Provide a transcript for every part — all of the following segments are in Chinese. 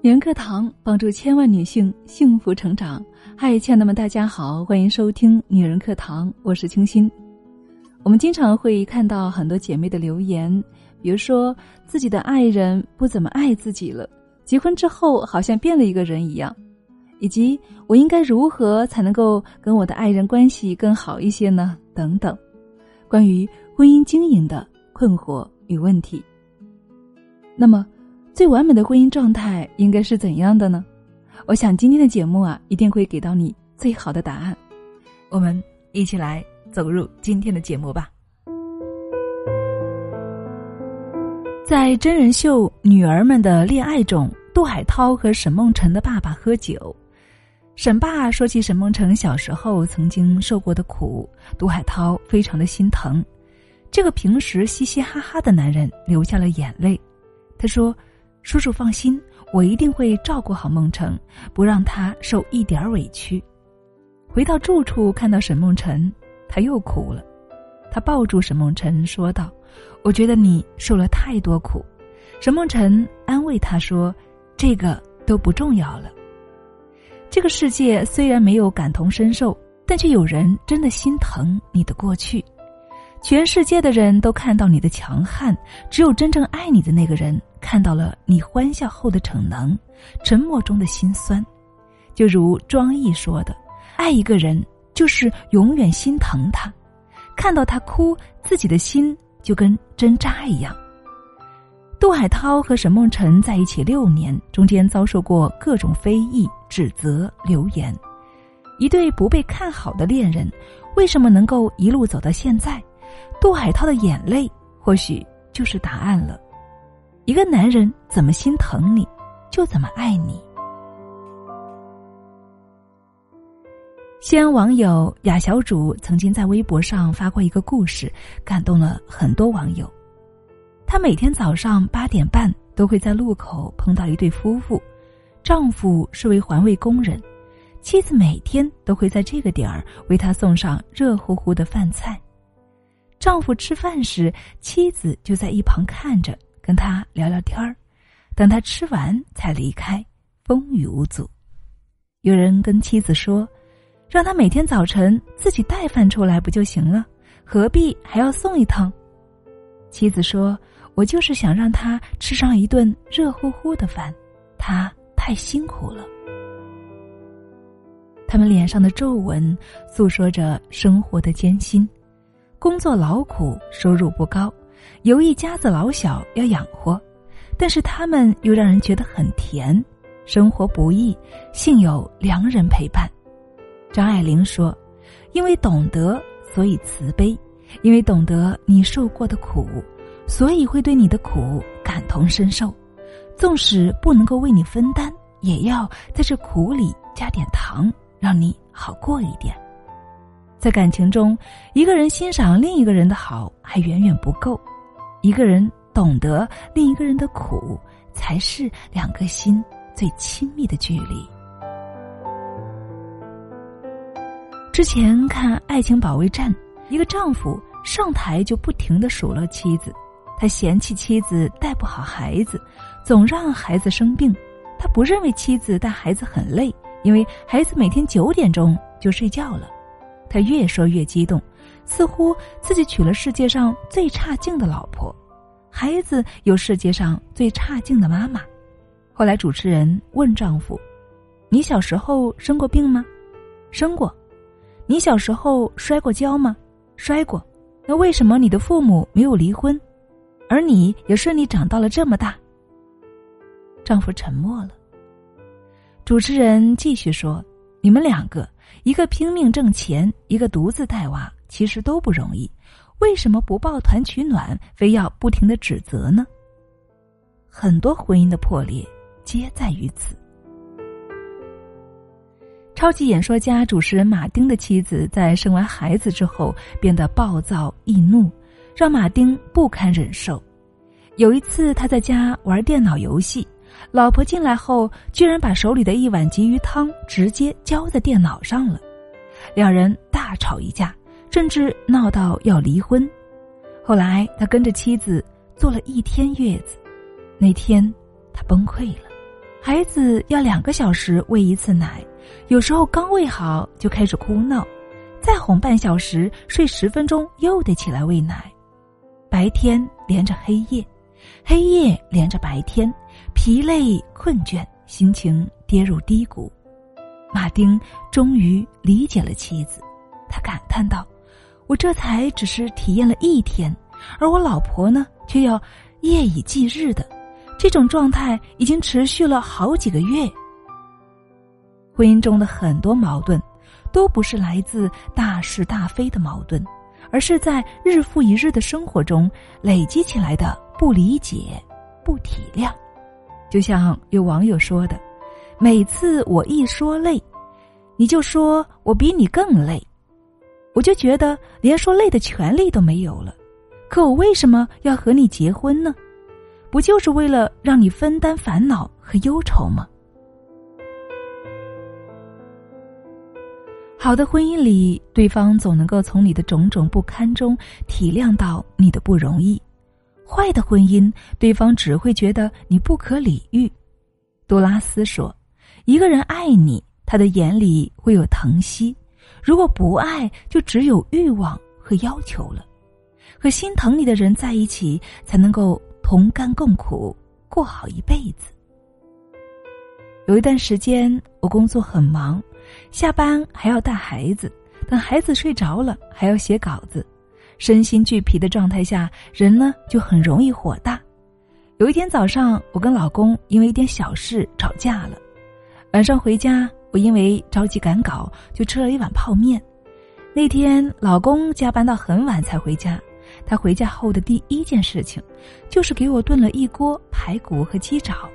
女人课堂帮助千万女性幸福成长。嗨，亲爱的们，大家好，欢迎收听女人课堂，我是清新。我们经常会看到很多姐妹的留言，比如说自己的爱人不怎么爱自己了，结婚之后好像变了一个人一样，以及我应该如何才能够跟我的爱人关系更好一些呢？等等，关于婚姻经营的困惑与问题。那么。最完美的婚姻状态应该是怎样的呢？我想今天的节目啊，一定会给到你最好的答案。我们一起来走入今天的节目吧。在真人秀《女儿们的恋爱》中，杜海涛和沈梦辰的爸爸喝酒，沈爸说起沈梦辰小时候曾经受过的苦，杜海涛非常的心疼。这个平时嘻嘻哈哈的男人流下了眼泪，他说。叔叔放心，我一定会照顾好梦辰，不让他受一点委屈。回到住处，看到沈梦辰，他又哭了。他抱住沈梦辰说道：“我觉得你受了太多苦。”沈梦辰安慰他说：“这个都不重要了。这个世界虽然没有感同身受，但却有人真的心疼你的过去。”全世界的人都看到你的强悍，只有真正爱你的那个人看到了你欢笑后的逞能，沉默中的心酸。就如庄毅说的：“爱一个人就是永远心疼他，看到他哭，自己的心就跟针扎一样。”杜海涛和沈梦辰在一起六年，中间遭受过各种非议、指责、流言，一对不被看好的恋人，为什么能够一路走到现在？杜海涛的眼泪，或许就是答案了。一个男人怎么心疼你，就怎么爱你。西安网友雅小主曾经在微博上发过一个故事，感动了很多网友。她每天早上八点半都会在路口碰到一对夫妇，丈夫是位环卫工人，妻子每天都会在这个点儿为他送上热乎乎的饭菜。丈夫吃饭时，妻子就在一旁看着，跟他聊聊天儿，等他吃完才离开，风雨无阻。有人跟妻子说：“让他每天早晨自己带饭出来不就行了？何必还要送一趟？”妻子说：“我就是想让他吃上一顿热乎乎的饭，他太辛苦了。”他们脸上的皱纹诉说着生活的艰辛。工作劳苦，收入不高，有一家子老小要养活，但是他们又让人觉得很甜。生活不易，幸有良人陪伴。张爱玲说：“因为懂得，所以慈悲；因为懂得你受过的苦，所以会对你的苦感同身受。纵使不能够为你分担，也要在这苦里加点糖，让你好过一点。”在感情中，一个人欣赏另一个人的好还远远不够，一个人懂得另一个人的苦，才是两颗心最亲密的距离。之前看《爱情保卫战》，一个丈夫上台就不停的数落妻子，他嫌弃妻子带不好孩子，总让孩子生病，他不认为妻子带孩子很累，因为孩子每天九点钟就睡觉了。他越说越激动，似乎自己娶了世界上最差劲的老婆，孩子有世界上最差劲的妈妈。后来主持人问丈夫：“你小时候生过病吗？生过。你小时候摔过跤吗？摔过。那为什么你的父母没有离婚，而你也顺利长到了这么大？”丈夫沉默了。主持人继续说：“你们两个。”一个拼命挣钱，一个独自带娃，其实都不容易。为什么不抱团取暖，非要不停的指责呢？很多婚姻的破裂，皆在于此。超级演说家主持人马丁的妻子在生完孩子之后变得暴躁易怒，让马丁不堪忍受。有一次，他在家玩电脑游戏。老婆进来后，居然把手里的一碗鲫鱼汤直接浇在电脑上了，两人大吵一架，甚至闹到要离婚。后来他跟着妻子坐了一天月子，那天他崩溃了，孩子要两个小时喂一次奶，有时候刚喂好就开始哭闹，再哄半小时，睡十分钟又得起来喂奶。白天连着黑夜，黑夜连着白天，疲累困倦，心情跌入低谷。马丁终于理解了妻子，他感叹道：“我这才只是体验了一天，而我老婆呢，却要夜以继日的，这种状态已经持续了好几个月。婚姻中的很多矛盾，都不是来自大是大非的矛盾，而是在日复一日的生活中累积起来的不理解、不体谅。就像有网友说的。”每次我一说累，你就说我比你更累，我就觉得连说累的权利都没有了。可我为什么要和你结婚呢？不就是为了让你分担烦恼和忧愁吗？好的婚姻里，对方总能够从你的种种不堪中体谅到你的不容易；坏的婚姻，对方只会觉得你不可理喻。杜拉斯说。一个人爱你，他的眼里会有疼惜；如果不爱，就只有欲望和要求了。和心疼你的人在一起，才能够同甘共苦，过好一辈子。有一段时间，我工作很忙，下班还要带孩子，等孩子睡着了，还要写稿子，身心俱疲的状态下，人呢就很容易火大。有一天早上，我跟老公因为一点小事吵架了。晚上回家，我因为着急赶稿，就吃了一碗泡面。那天老公加班到很晚才回家，他回家后的第一件事情，就是给我炖了一锅排骨和鸡爪。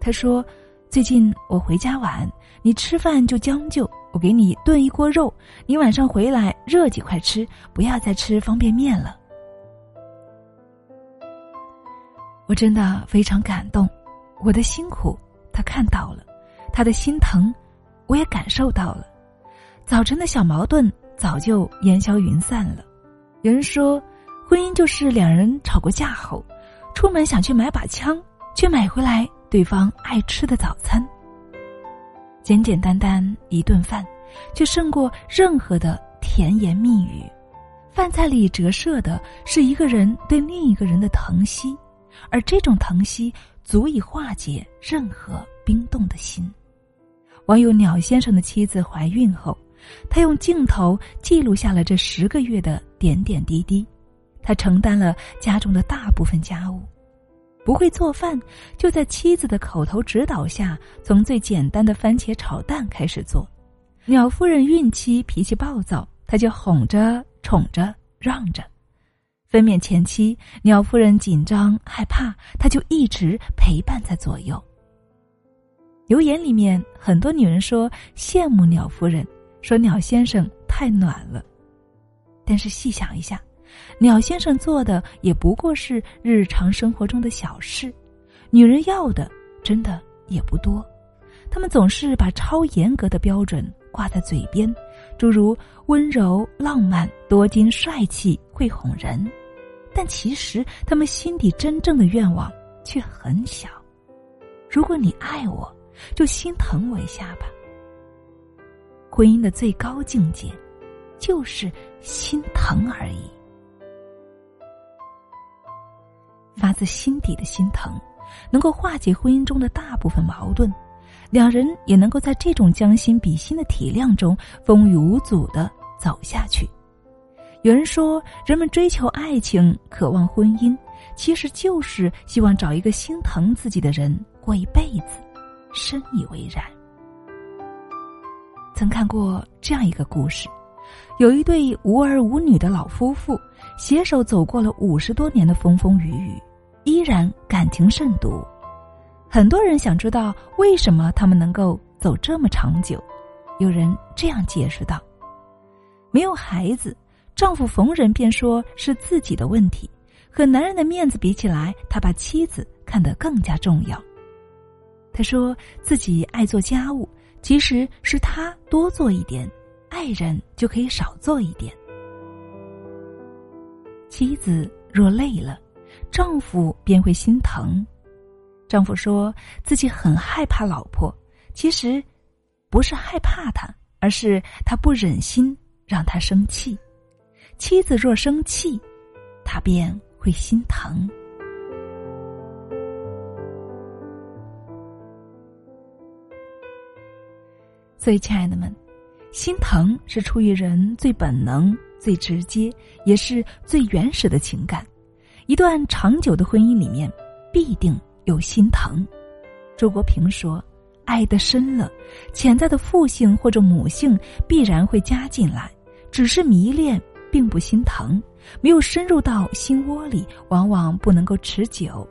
他说：“最近我回家晚，你吃饭就将就，我给你炖一锅肉，你晚上回来热几块吃，不要再吃方便面了。”我真的非常感动，我的辛苦他看到了。他的心疼，我也感受到了。早晨的小矛盾早就烟消云散了。有人说，婚姻就是两人吵过架后，出门想去买把枪，却买回来对方爱吃的早餐。简简单单一顿饭，却胜过任何的甜言蜜语。饭菜里折射的是一个人对另一个人的疼惜，而这种疼惜足以化解任何冰冻的心。网友鸟先生的妻子怀孕后，他用镜头记录下了这十个月的点点滴滴。他承担了家中的大部分家务，不会做饭，就在妻子的口头指导下，从最简单的番茄炒蛋开始做。鸟夫人孕期脾气暴躁，他就哄着、宠着、让着；分娩前期，鸟夫人紧张害怕，他就一直陪伴在左右。留言里面很多女人说羡慕鸟夫人，说鸟先生太暖了。但是细想一下，鸟先生做的也不过是日常生活中的小事，女人要的真的也不多。他们总是把超严格的标准挂在嘴边，诸如温柔、浪漫、多金、帅气、会哄人，但其实他们心底真正的愿望却很小。如果你爱我。就心疼我一下吧。婚姻的最高境界，就是心疼而已。发自心底的心疼，能够化解婚姻中的大部分矛盾，两人也能够在这种将心比心的体谅中，风雨无阻的走下去。有人说，人们追求爱情、渴望婚姻，其实就是希望找一个心疼自己的人过一辈子。深以为然。曾看过这样一个故事：有一对无儿无女的老夫妇，携手走过了五十多年的风风雨雨，依然感情甚笃。很多人想知道为什么他们能够走这么长久。有人这样解释道：“没有孩子，丈夫逢人便说是自己的问题，和男人的面子比起来，他把妻子看得更加重要。”他说自己爱做家务，其实是他多做一点，爱人就可以少做一点。妻子若累了，丈夫便会心疼。丈夫说自己很害怕老婆，其实不是害怕她，而是他不忍心让她生气。妻子若生气，他便会心疼。所以，亲爱的们，心疼是出于人最本能、最直接，也是最原始的情感。一段长久的婚姻里面，必定有心疼。周国平说：“爱的深了，潜在的父性或者母性必然会加进来。只是迷恋，并不心疼，没有深入到心窝里，往往不能够持久。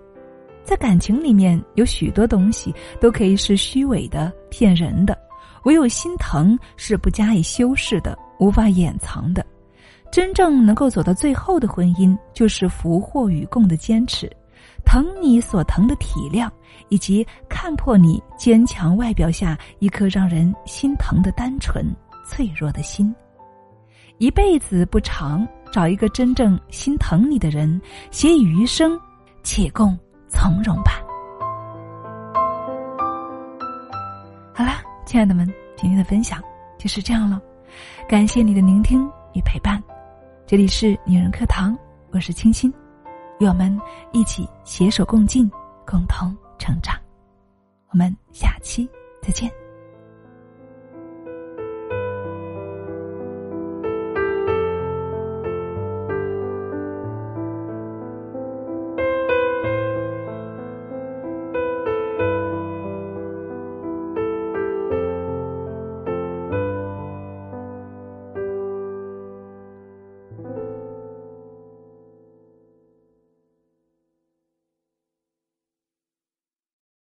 在感情里面，有许多东西都可以是虚伪的、骗人的。”唯有心疼是不加以修饰的，无法掩藏的。真正能够走到最后的婚姻，就是福祸与共的坚持，疼你所疼的体谅，以及看破你坚强外表下一颗让人心疼的单纯脆弱的心。一辈子不长，找一个真正心疼你的人，携以余生，且共从容吧。好啦。亲爱的们，今天的分享就是这样了，感谢你的聆听与陪伴。这里是女人课堂，我是清新，我们一起携手共进，共同成长。我们下期再见。